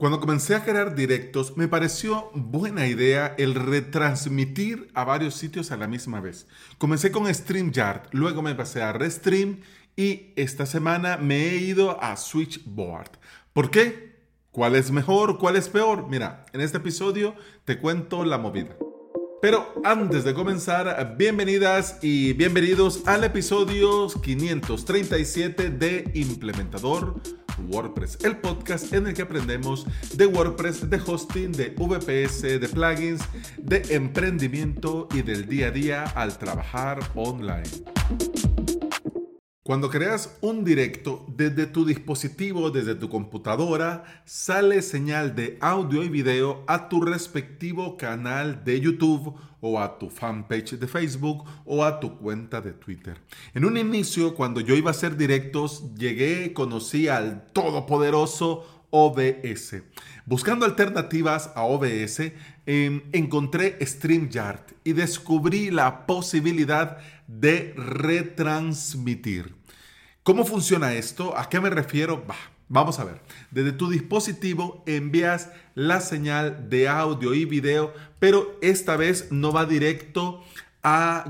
Cuando comencé a crear directos, me pareció buena idea el retransmitir a varios sitios a la misma vez. Comencé con StreamYard, luego me pasé a Restream y esta semana me he ido a Switchboard. ¿Por qué? ¿Cuál es mejor? ¿Cuál es peor? Mira, en este episodio te cuento la movida. Pero antes de comenzar, bienvenidas y bienvenidos al episodio 537 de Implementador WordPress, el podcast en el que aprendemos de WordPress, de hosting, de VPS, de plugins, de emprendimiento y del día a día al trabajar online. Cuando creas un directo desde tu dispositivo, desde tu computadora, sale señal de audio y video a tu respectivo canal de YouTube o a tu fanpage de Facebook o a tu cuenta de Twitter. En un inicio, cuando yo iba a hacer directos, llegué, conocí al todopoderoso OBS. Buscando alternativas a OBS, em, encontré StreamYard y descubrí la posibilidad de retransmitir. ¿Cómo funciona esto? ¿A qué me refiero? vamos a ver. Desde tu dispositivo envías la señal de audio y video, pero esta vez no va directo a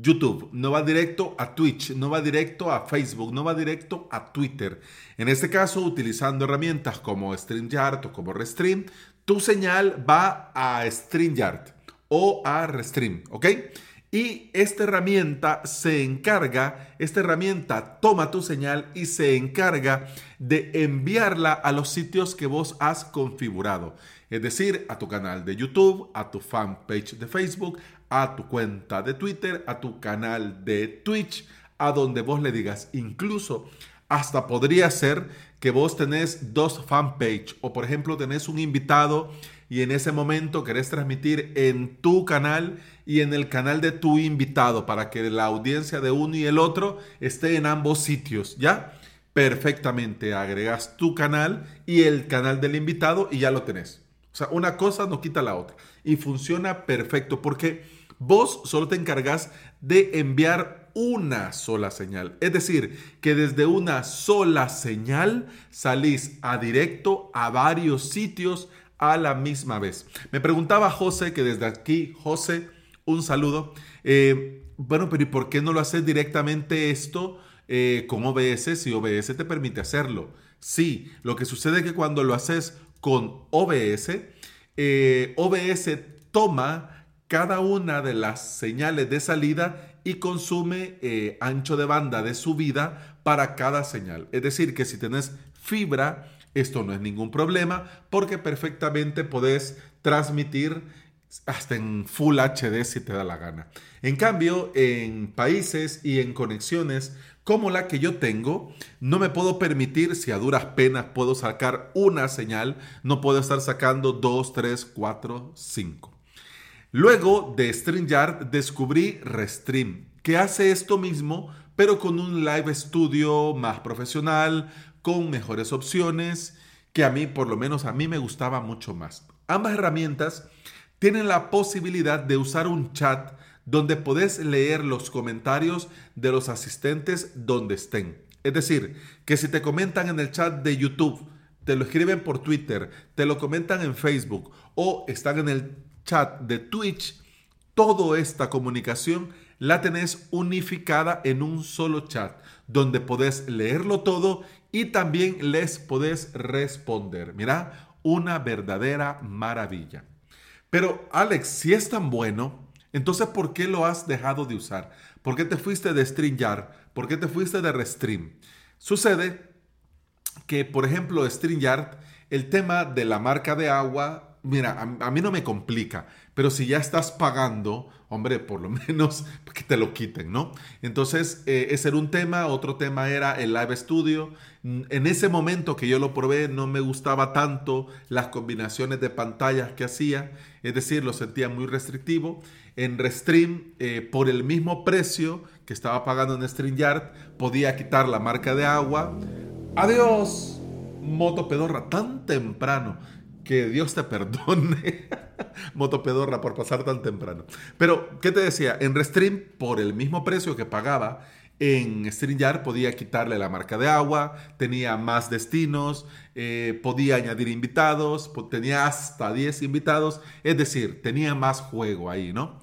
YouTube, no va directo a Twitch, no va directo a Facebook, no va directo a Twitter. En este caso, utilizando herramientas como StreamYard o como Restream, tu señal va a StreamYard o a Restream, ¿ok? Y esta herramienta se encarga, esta herramienta toma tu señal y se encarga de enviarla a los sitios que vos has configurado. Es decir, a tu canal de YouTube, a tu fanpage de Facebook, a tu cuenta de Twitter, a tu canal de Twitch, a donde vos le digas. Incluso hasta podría ser que vos tenés dos fanpage o por ejemplo tenés un invitado y en ese momento querés transmitir en tu canal y en el canal de tu invitado para que la audiencia de uno y el otro esté en ambos sitios, ¿ya? Perfectamente, agregas tu canal y el canal del invitado y ya lo tenés. O sea, una cosa no quita la otra y funciona perfecto porque vos solo te encargas de enviar una sola señal. Es decir, que desde una sola señal salís a directo a varios sitios a la misma vez. Me preguntaba José, que desde aquí, José, un saludo. Eh, bueno, pero ¿y por qué no lo haces directamente esto eh, con OBS si OBS te permite hacerlo? Sí, lo que sucede es que cuando lo haces con OBS, eh, OBS toma cada una de las señales de salida y consume ancho de banda de subida para cada señal. Es decir, que si tenés fibra, esto no es ningún problema porque perfectamente podés transmitir hasta en Full HD si te da la gana. En cambio, en países y en conexiones como la que yo tengo, no me puedo permitir, si a duras penas puedo sacar una señal, no puedo estar sacando dos, tres, cuatro, cinco. Luego de StreamYard descubrí Restream, que hace esto mismo, pero con un live studio más profesional, con mejores opciones que a mí, por lo menos a mí me gustaba mucho más. Ambas herramientas tienen la posibilidad de usar un chat donde podés leer los comentarios de los asistentes donde estén. Es decir, que si te comentan en el chat de YouTube, te lo escriben por Twitter, te lo comentan en Facebook o están en el chat de Twitch, toda esta comunicación la tenés unificada en un solo chat, donde podés leerlo todo y también les podés responder. Mira, una verdadera maravilla. Pero Alex, si es tan bueno, entonces ¿por qué lo has dejado de usar? ¿Por qué te fuiste de StreamYard? ¿Por qué te fuiste de Restream? Sucede que, por ejemplo, StreamYard, el tema de la marca de agua, mira, a, mí no me complica, pero si ya estás pagando, hombre, por lo menos que te lo quiten, ¿no? Entonces, eh, ese era un tema. Otro tema era el Live Studio. En ese momento que yo lo probé, no me gustaba tanto las combinaciones de pantallas que hacía. Es decir, lo sentía muy restrictivo. En Restream, eh, por el mismo precio que estaba pagando en StreamYard, podía quitar la marca de agua. Adiós, moto pedorra, tan temprano que Dios te perdone, Motopedorra, por pasar tan temprano. Pero, ¿qué te decía? En Restream, por el mismo precio que pagaba En StreamYard podía quitarle la marca de agua, tenía más destinos, eh, podía añadir invitados, tenía hasta 10 invitados, es decir, tenía más juego ahí, ¿no?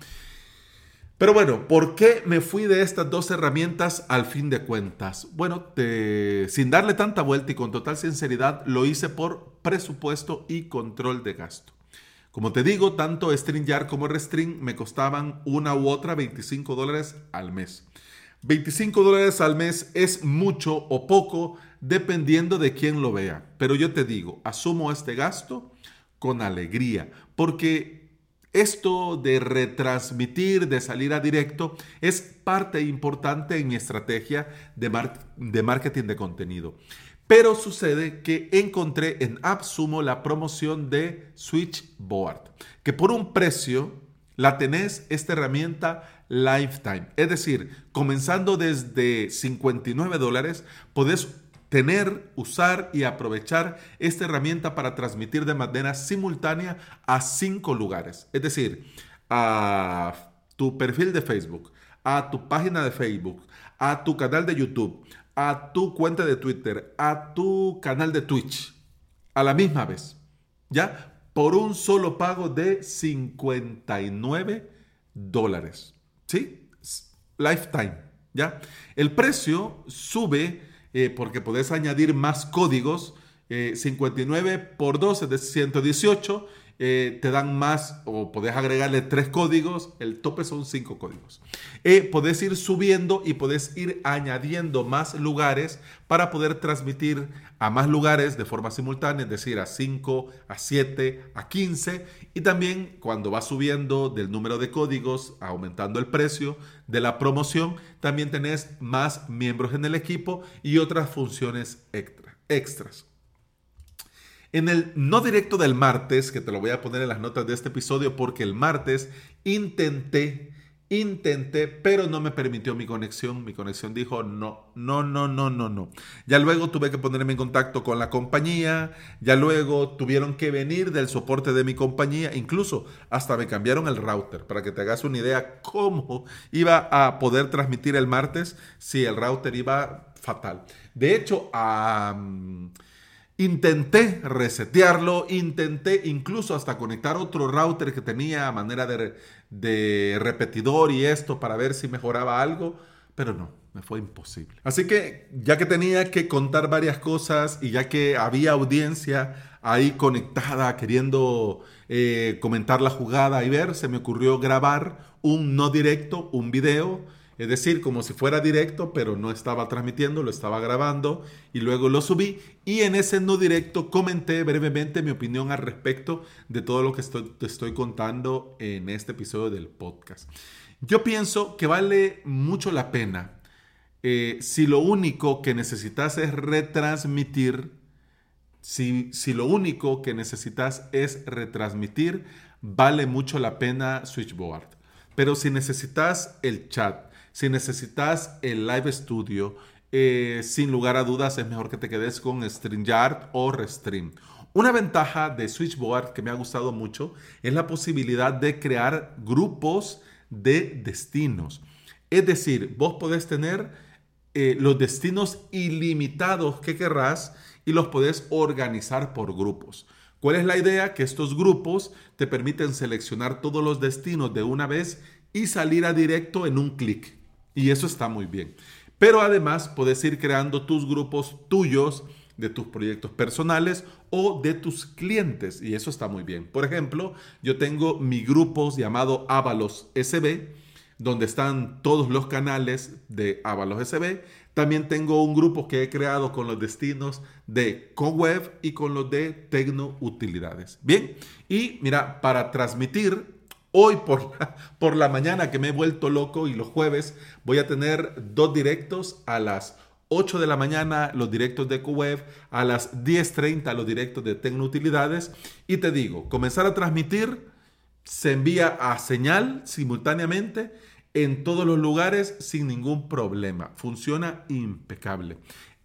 Pero bueno, ¿por qué me fui de estas dos herramientas al fin de cuentas? Bueno, sin darle tanta vuelta y con total sinceridad, lo hice por presupuesto y control de gasto. Como te digo, tanto StreamYard como Restream me costaban una u otra 25 dólares al mes. 25 dólares al mes es mucho o poco dependiendo de quién lo vea. Pero yo te digo, asumo este gasto con alegría porque esto de retransmitir, de salir a directo, es parte importante en mi estrategia de, de marketing de contenido. Pero sucede que encontré en AppSumo la promoción de Switchboard, que por un precio la tenés esta herramienta lifetime. Es decir, comenzando desde 59 dólares, podés tener, usar y aprovechar esta herramienta para transmitir de manera simultánea a cinco lugares. Es decir, a tu perfil de Facebook, a tu página de Facebook, a tu canal de YouTube, a tu cuenta de Twitter, a tu canal de Twitch, a la misma vez. ¿Ya? Por un solo pago de 59 dólares. ¿sí? Lifetime, ¿ya? El precio sube eh, porque podés añadir más códigos, 59 eh, por 12 de 118 eh, te dan más o podés agregarle tres códigos, el tope son cinco códigos. Eh, podés ir subiendo y podés ir añadiendo más lugares para poder transmitir a más lugares de forma simultánea, es decir, a 5, a 7, a 15 y también cuando va subiendo del número de códigos, aumentando el precio de la promoción, también tenés más miembros en el equipo y otras funciones extra, extras. En el no directo del martes, que te lo voy a poner en las notas de este episodio, porque el martes intenté, intenté, pero no me permitió mi conexión. Mi conexión dijo no, no, no, no, no, no. Ya luego tuve que ponerme en contacto con la compañía, ya luego tuvieron que venir del soporte de mi compañía, incluso hasta me cambiaron el router, para que te hagas una idea cómo iba a poder transmitir el martes si el router iba fatal. De hecho, a... Intenté resetearlo, intenté incluso hasta conectar otro router que tenía a manera de, repetidor y esto para ver si mejoraba algo, pero no, me fue imposible. Así que ya que tenía que contar varias cosas y ya que había audiencia ahí conectada queriendo eh, comentar la jugada y ver, se me ocurrió grabar un no directo, un video es decir, como si fuera directo, pero no estaba transmitiendo, lo estaba grabando y luego lo subí. Y en ese no directo comenté brevemente mi opinión al respecto de todo lo que te estoy contando en este episodio del podcast. Yo pienso que vale mucho la pena eh, si lo único que necesitas es retransmitir, si, si lo único que necesitas es retransmitir, vale mucho la pena Switchboard. Pero si necesitas el chat, si necesitas el Live Studio, eh, sin lugar a dudas es mejor que te quedes con StreamYard o Restream. Una ventaja de Switchboard que me ha gustado mucho es la posibilidad de crear grupos de destinos. Es decir, vos podés tener eh, los destinos ilimitados que querrás y los podés organizar por grupos. ¿Cuál es la idea? Que estos grupos te permiten seleccionar todos los destinos de una vez y salir a directo en un clic. Y eso está muy bien. Pero además puedes ir creando tus grupos tuyos de tus proyectos personales o de tus clientes y eso está muy bien. Por ejemplo, yo tengo mi grupo llamado Avalos SB, donde están todos los canales de Avalos SB. También tengo un grupo que he creado con los destinos de CoWeb y con los de Tecno Utilidades. Bien, y mira, para transmitir Hoy por la, por la mañana que me he vuelto loco y los jueves voy a tener dos directos a las 8 de la mañana los directos de QWeb, a las 10.30 los directos de Tecnoutilidades y te digo, comenzar a transmitir se envía a señal simultáneamente en todos los lugares sin ningún problema. Funciona impecable.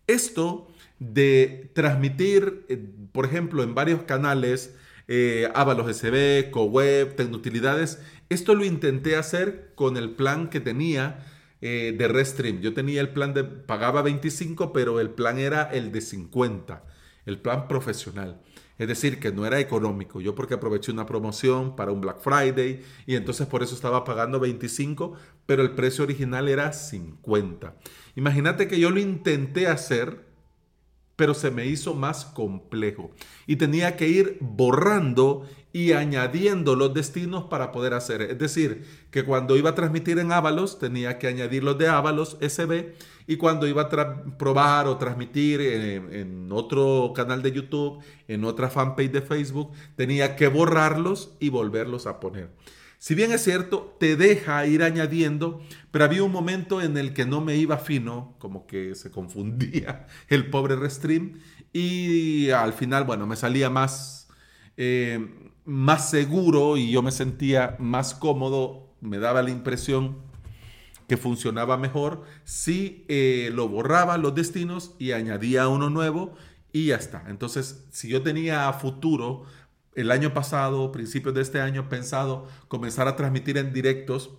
Esto de transmitir, eh, por ejemplo, en varios canales, eh, Avalos SB, CoWeb, Tecnutilidades. Esto lo intenté hacer con el plan que tenía eh, de Restream. Yo tenía el plan de, pagaba 25, pero el plan era el de 50, el plan profesional. Es decir, que no era económico. Yo porque aproveché una promoción para un Black Friday y entonces por eso estaba pagando 25, pero el precio original era 50. Imagínate que yo lo intenté hacer pero se me hizo más complejo y tenía que ir borrando y añadiendo los destinos para poder hacer. Es decir, que cuando iba a transmitir en Ábalos tenía que añadir los de Ábalos SB y cuando iba a probar o transmitir en, en, otro canal de YouTube, en otra fanpage de Facebook, tenía que borrarlos y volverlos a poner. Si bien es cierto, te deja ir añadiendo, pero había un momento en el que no me iba fino, como que se confundía el pobre Restream, y al final, bueno, me salía más, eh, más seguro y yo me sentía más cómodo, me daba la impresión que funcionaba mejor si eh, lo borraba los destinos y añadía uno nuevo y ya está. Entonces, si yo tenía futuro el año pasado, principios de este año, pensado comenzar a transmitir en directos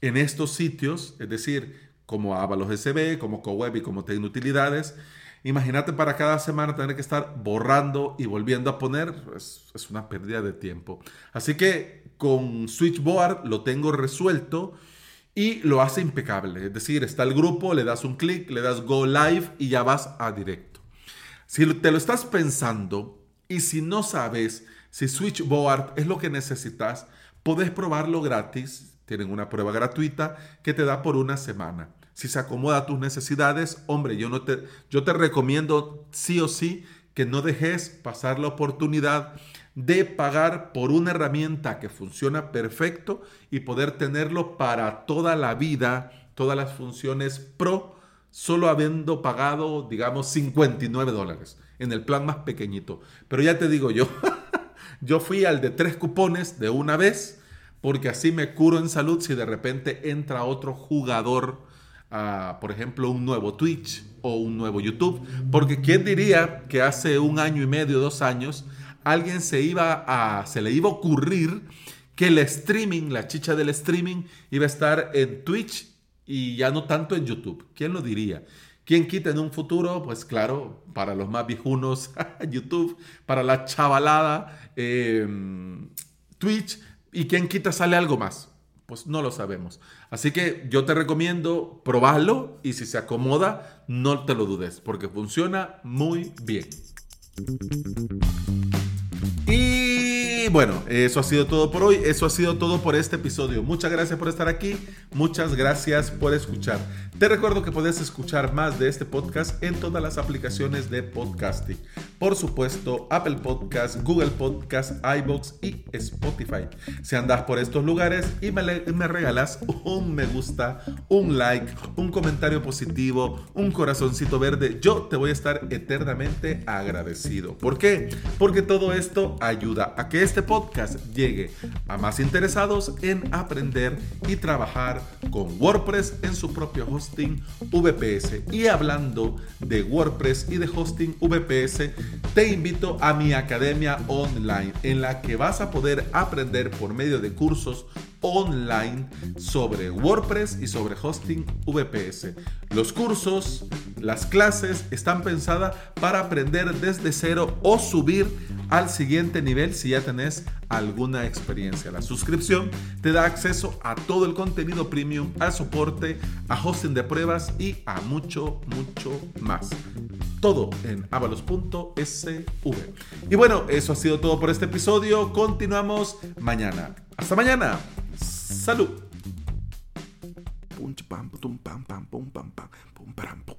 en estos sitios, es decir, como Avalos SB, como CoWeb y como Tecnutilidades. Imagínate para cada semana tener que estar borrando y volviendo a poner, es, es una pérdida de tiempo. Así que con Switchboard lo tengo resuelto y lo hace impecable. Es decir, está el grupo, le das un clic, le das Go Live y ya vas a directo. Si te lo estás pensando y si no sabes si Switchboard es lo que necesitas, puedes probarlo gratis. Tienen una prueba gratuita que te da por una semana. Si se acomoda a tus necesidades, hombre, yo, no te, yo te recomiendo sí o sí que no dejes pasar la oportunidad de pagar por una herramienta que funciona perfecto y poder tenerlo para toda la vida, todas las funciones pro, solo habiendo pagado, digamos, 59 dólares en el plan más pequeñito. Pero ya te digo yo, Yo fui al de tres cupones de una vez, porque así me curo en salud si de repente entra otro jugador, por ejemplo, un nuevo Twitch o un nuevo YouTube. Porque quién diría que hace un año y medio, dos años, alguien se iba a, se le iba a ocurrir que el streaming, la chicha del streaming, iba a estar en Twitch y ya no tanto en YouTube. ¿Quién lo diría? ¿Quién quita en un futuro? Pues claro, para los más viejunos, YouTube, para la chavalada, em, Twitch, y quién quita sale algo más. Pues no lo sabemos. Así que yo te recomiendo probarlo y si se acomoda, no te lo dudes, porque funciona muy bien. Y bueno, eso ha sido todo por hoy, eso ha sido todo por este episodio. Muchas gracias por estar aquí, muchas gracias por escuchar. Te recuerdo que puedes escuchar más de este podcast en todas las aplicaciones de podcasting. Por supuesto, Apple Podcast, Google Podcast, iBox y Spotify. Si andas por estos lugares y me, me regalas un me gusta, un like, un comentario positivo, un corazoncito verde, yo te voy a estar eternamente agradecido. ¿Por qué? Porque todo esto ayuda a que este podcast llegue a más interesados en aprender y trabajar con WordPress en su propio host VPS. Y hablando de WordPress y de hosting VPS, te invito a mi academia online en la que vas a poder aprender por medio de cursos online sobre WordPress y sobre hosting VPS. Los cursos, las clases están pensadas para aprender desde cero o subir al siguiente nivel si ya tenés alguna experiencia. La suscripción te da acceso a todo el contenido premium, al soporte, a hosting de pruebas y a mucho, mucho más. Todo en avalos.sv. Y bueno, eso ha sido todo por este episodio. Continuamos mañana. Hasta mañana. Salud. Pum, pam, pum, pam, pam, pum, pam, pam, pum, pam, pum,